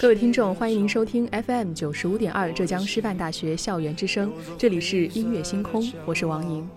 各位听众，欢迎您收听 FM 九十五点二浙江师范大学校园之声，这里是音乐星空，我是王莹。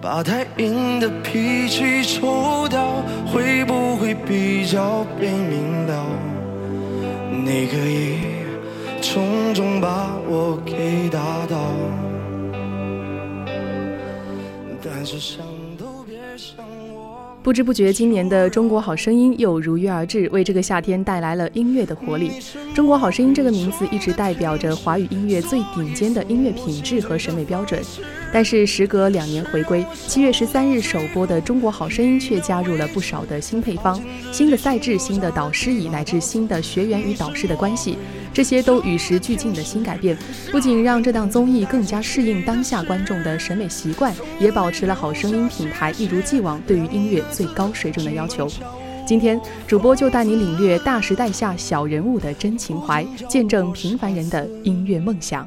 把太硬的脾气抽掉，会不会比较被明了？你可以重重把我给打倒，但是想都别想我。不知不觉，今年的《中国好声音》又如约而至，为这个夏天带来了音乐的活力。《中国好声音》这个名字一直代表着华语音乐最顶尖的音乐品质和审美标准。但是时隔两年回归，七月十三日首播的《中国好声音》却加入了不少的新配方、新的赛制、新的导师椅乃至新的学员与导师的关系，这些都与时俱进的新改变，不仅让这档综艺更加适应当下观众的审美习惯，也保持了好声音品牌一如既往对于音乐最高水准的要求。今天主播就带你领略大时代下小人物的真情怀，见证平凡人的音乐梦想。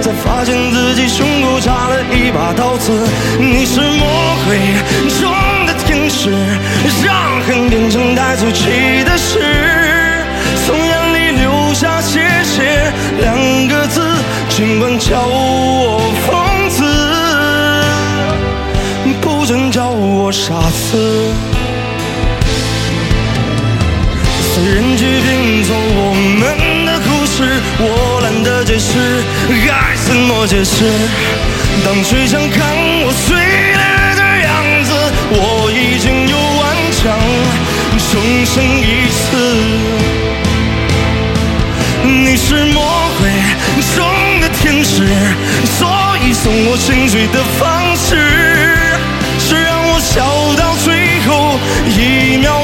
才发现自己胸口插了一把刀子。你是魔鬼中的天使，让恨变成带走气的诗，从眼里流下谢谢两个字，尽管叫我疯子，不准叫我傻子。随人去拼凑我们的故事，我解释。该怎么解释？当谁想看我碎裂的样子，我已经有顽强重生一次。你是魔鬼中的天使，所以送我心碎的方式，是让我笑到最后一秒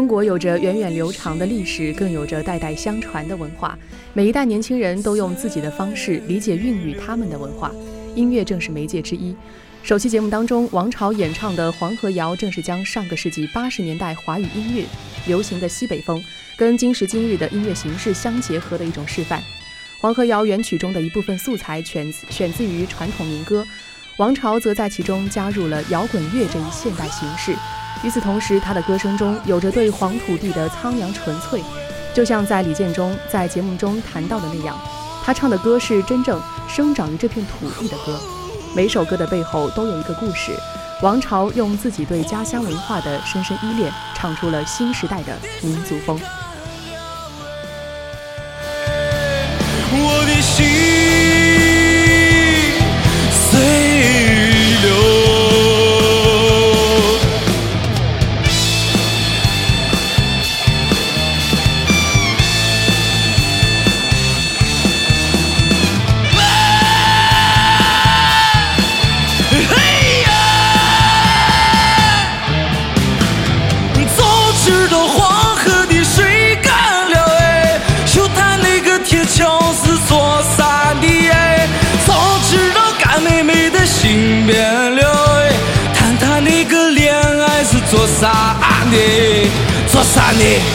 中国有着源远流长的历史，更有着代代相传的文化。每一代年轻人都用自己的方式理解孕育他们的文化，音乐正是媒介之一。首期节目当中，王朝演唱的《黄河谣》正是将上个世纪八十年代华语音乐流行的西北风，跟今时今日的音乐形式相结合的一种示范。《黄河谣》原曲中的一部分素材选选自于传统民歌，王朝则在其中加入了摇滚乐这一现代形式。与此同时，他的歌声中有着对黄土地的苍凉纯粹。就像在李建忠在节目中谈到的那样，他唱的歌是真正生长于这片土地的歌。每首歌的背后都有一个故事。王朝用自己对家乡文化的深深依恋，唱出了新时代的民族风。的做啥呢？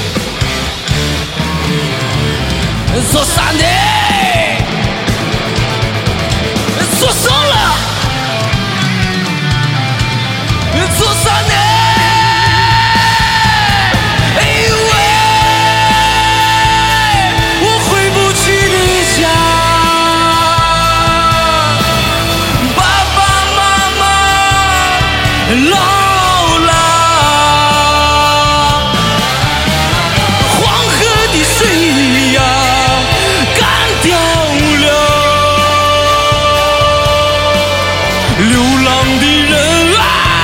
流浪的人啊。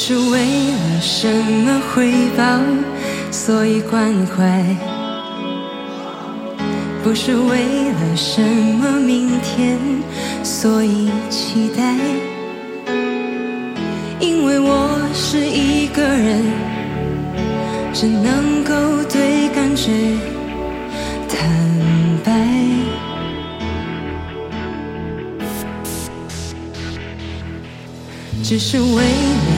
是为了什么回报，所以关怀；不是为了什么明天，所以期待。因为我是一个人，只能够对感觉坦白。只是为了。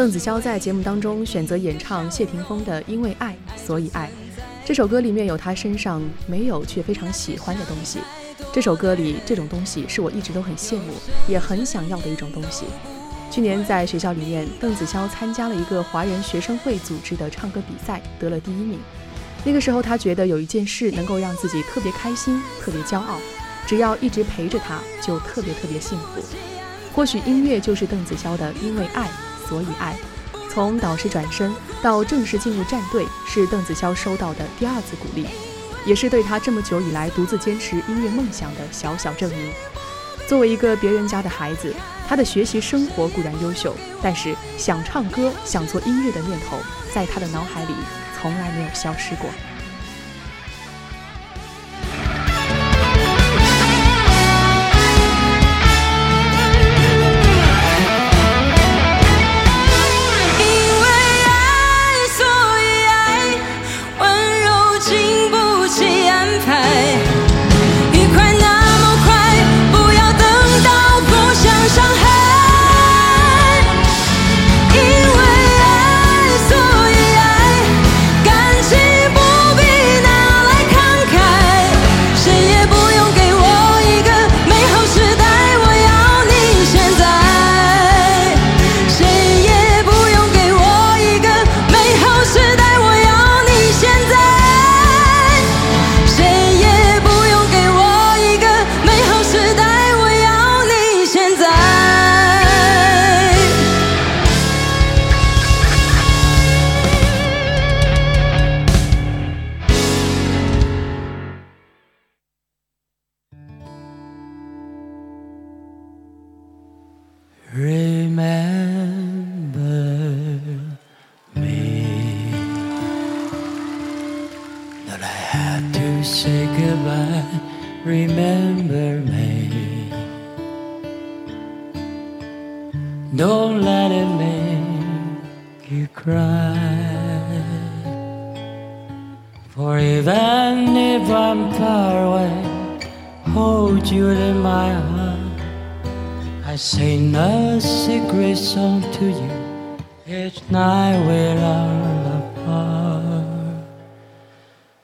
邓紫棋在节目当中选择演唱谢霆锋的《因为爱所以爱》这首歌，里面有她身上没有却非常喜欢的东西。这首歌里这种东西是我一直都很羡慕，也很想要的一种东西。去年在学校里面，邓紫棋参加了一个华人学生会组织的唱歌比赛，得了第一名。那个时候，她觉得有一件事能够让自己特别开心、特别骄傲，只要一直陪着她，就特别特别幸福。或许音乐就是邓紫棋的，因为爱，所以爱。从导师转身到正式进入战队，是邓紫棋收到的第二次鼓励，也是对她这么久以来独自坚持音乐梦想的小小证明。作为一个别人家的孩子，她的学习生活固然优秀，但是想唱歌、想做音乐的念头，在她的脑海里。从来没有消失过。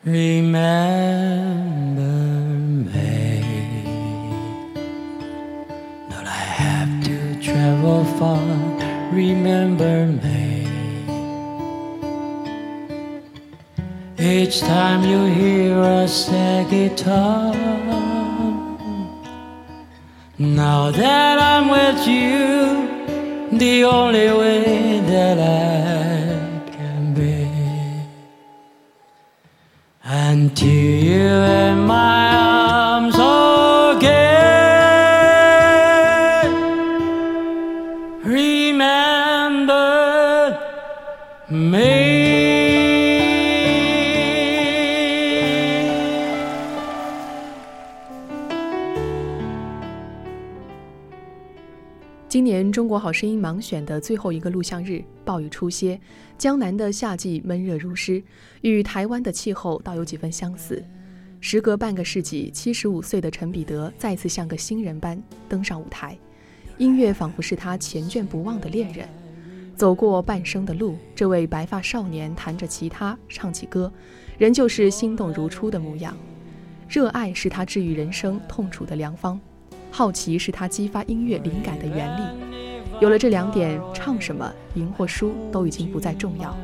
Remember me. Not I have to travel far. Remember me. Each time you hear a sad guitar. Now that I'm with you, the only way 今年中国好声音盲选的最后一个录像日，暴雨初歇，江南的夏季闷热如湿，与台湾的气候倒有几分相似。时隔半个世纪，七十五岁的陈彼得再次像个新人般登上舞台，音乐仿佛是他前眷不忘的恋人。走过半生的路，这位白发少年弹着吉他，唱起歌，仍旧是心动如初的模样。热爱是他治愈人生痛楚的良方，好奇是他激发音乐灵感的原力。有了这两点，唱什么、赢或输都已经不再重要。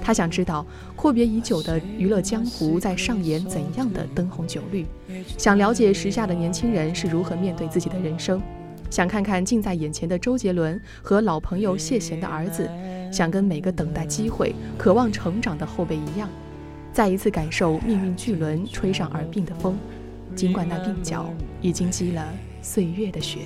他想知道阔别已久的娱乐江湖在上演怎样的灯红酒绿，想了解时下的年轻人是如何面对自己的人生。想看看近在眼前的周杰伦和老朋友谢贤的儿子，想跟每个等待机会、渴望成长的后辈一样，再一次感受命运巨轮吹上耳鬓的风，尽管那鬓角已经积了岁月的雪。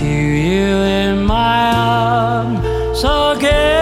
to you in my arms again.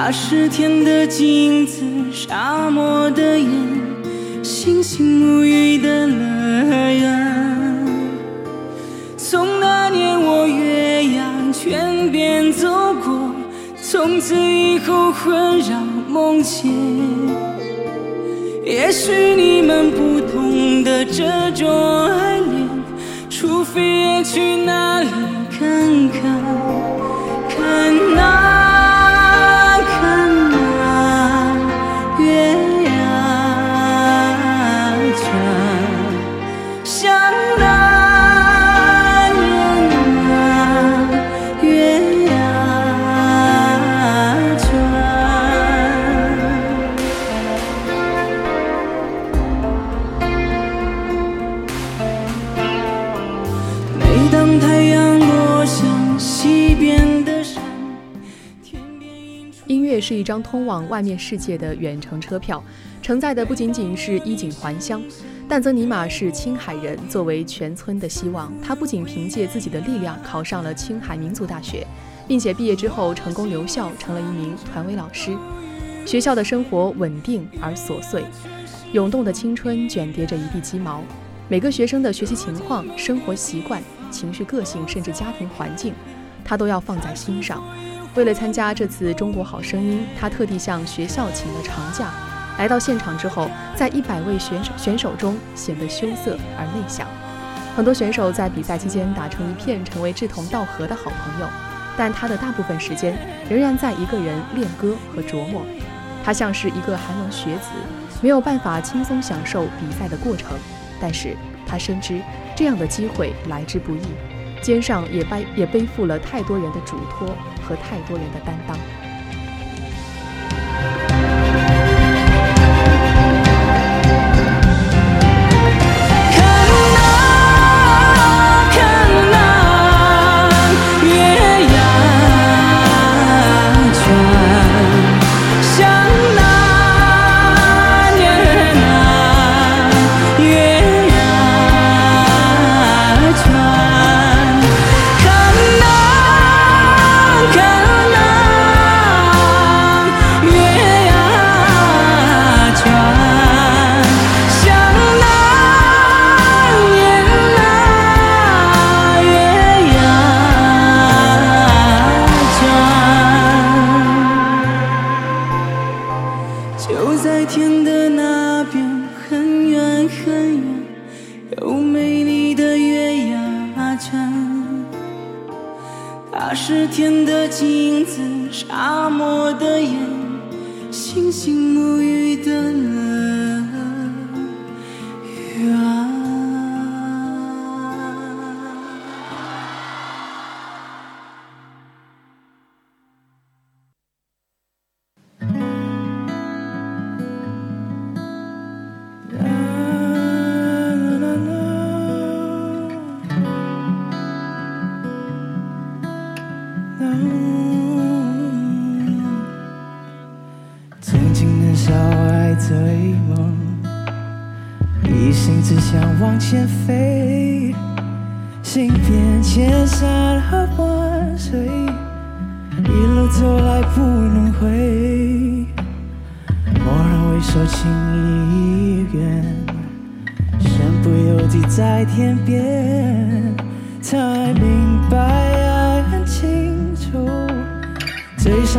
它是天的镜子，沙漠的眼，星星沐浴的乐园。从那年我月牙泉边走过，从此以后浑然梦见。也许你们不懂得这种爱恋，除非也去那里看看，看那是一张通往外面世界的远程车票，承载的不仅仅是衣锦还乡。但曾尼玛是青海人，作为全村的希望，他不仅凭借自己的力量考上了青海民族大学，并且毕业之后成功留校，成了一名团委老师。学校的生活稳定而琐碎，涌动的青春卷叠着一地鸡毛。每个学生的学习情况、生活习惯、情绪个性，甚至家庭环境，他都要放在心上。为了参加这次《中国好声音》，他特地向学校请了长假。来到现场之后，在一百位选手选手中显得羞涩而内向。很多选手在比赛期间打成一片，成为志同道合的好朋友，但他的大部分时间仍然在一个人练歌和琢磨。他像是一个寒门学子，没有办法轻松享受比赛的过程。但是他深知这样的机会来之不易，肩上也背也背负了太多人的嘱托和太多人的担当。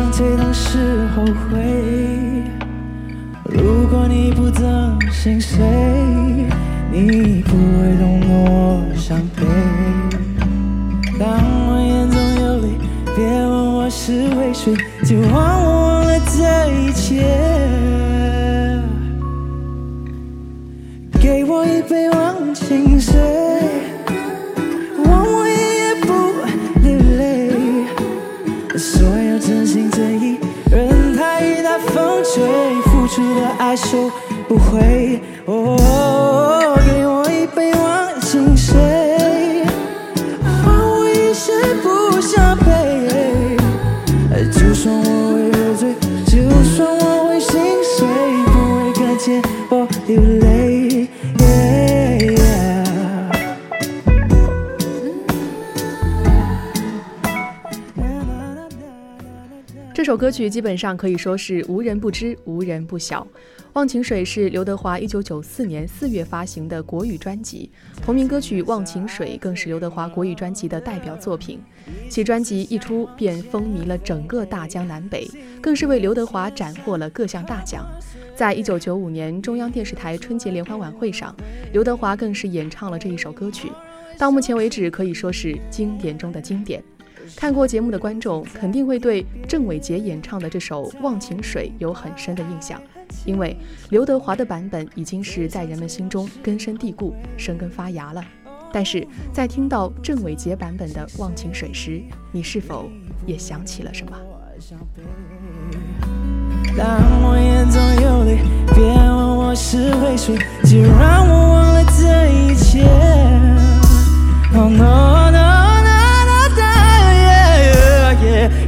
最伤最痛是后悔。如果你不曾心碎，你不会懂我伤悲。当我眼中有泪，别问我是为谁，就让我忘了这一切。说不会。哦，给我一杯忘情水，我一不。就算我会喝醉，就算我会心碎，不会看见我流泪。这首歌曲基本上可以说是无人不知、无人不晓。忘情水》是刘德华1994年4月发行的国语专辑，同名歌曲《忘情水》更是刘德华国语专辑的代表作品。其专辑一出便风靡了整个大江南北，更是为刘德华斩获了各项大奖。在一九九五年中央电视台春节联欢晚会上，刘德华更是演唱了这一首歌曲，到目前为止可以说是经典中的经典。看过节目的观众肯定会对郑伟杰演唱的这首《忘情水》有很深的印象，因为刘德华的版本已经是在人们心中根深蒂固、生根发芽了。但是在听到郑伟杰版本的《忘情水》时，你是否也想起了什么？当我眼中有泪，别问我是为谁，就让我忘了这一切。Oh no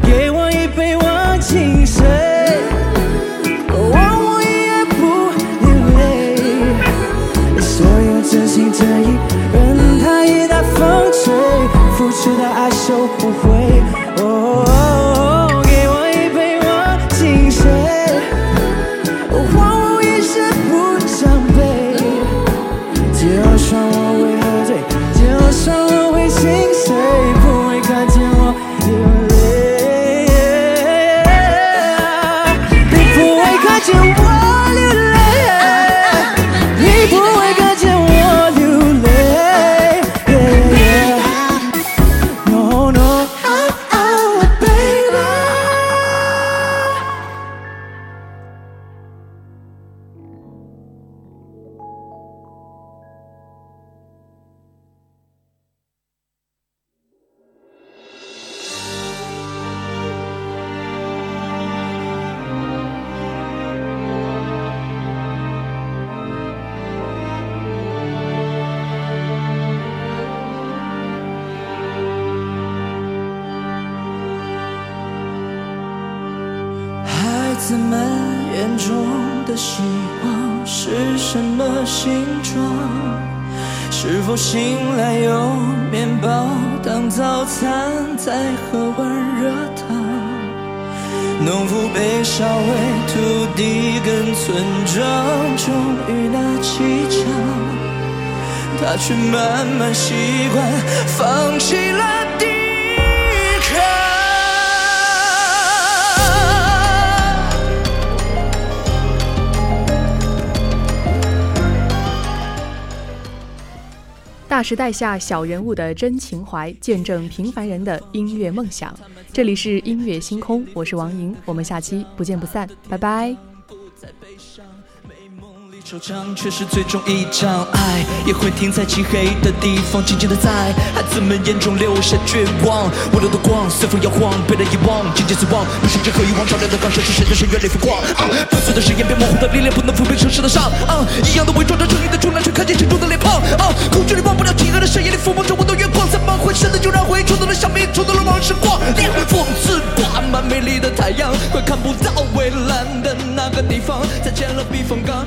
给我一杯忘情水，忘我一夜不流泪。所有真心真意，任它一大风吹，付出的爱收不回。哦，的希望是什么形状？是否醒来有面包当早餐，再喝碗热汤？农夫被烧毁土地跟村庄，终于拿起枪，他却慢慢习惯，放弃了。时代下小人物的真情怀，见证平凡人的音乐梦想。这里是音乐星空，我是王莹，我们下期不见不散，拜拜。惆怅却是最终一场爱，也会停在漆黑的地方，静静的在孩子们眼中留下绝望。温柔的光随风摇晃，被人遗忘，渐渐死亡。不是任何遗忘，照亮的光射是谁的深渊里浮光。破碎的誓言被模糊的历练，不能抚平城市的伤。一样的伪装着正义的重量，却看见沉重的脸庞。恐惧里忘不了饥饿的深夜里抚摸着我的月光，怎么会真的就让回忆触动了生命，触动了往事光亮。讽刺挂满美丽的太阳，快看不到蔚蓝的那个地方，再见了避风港。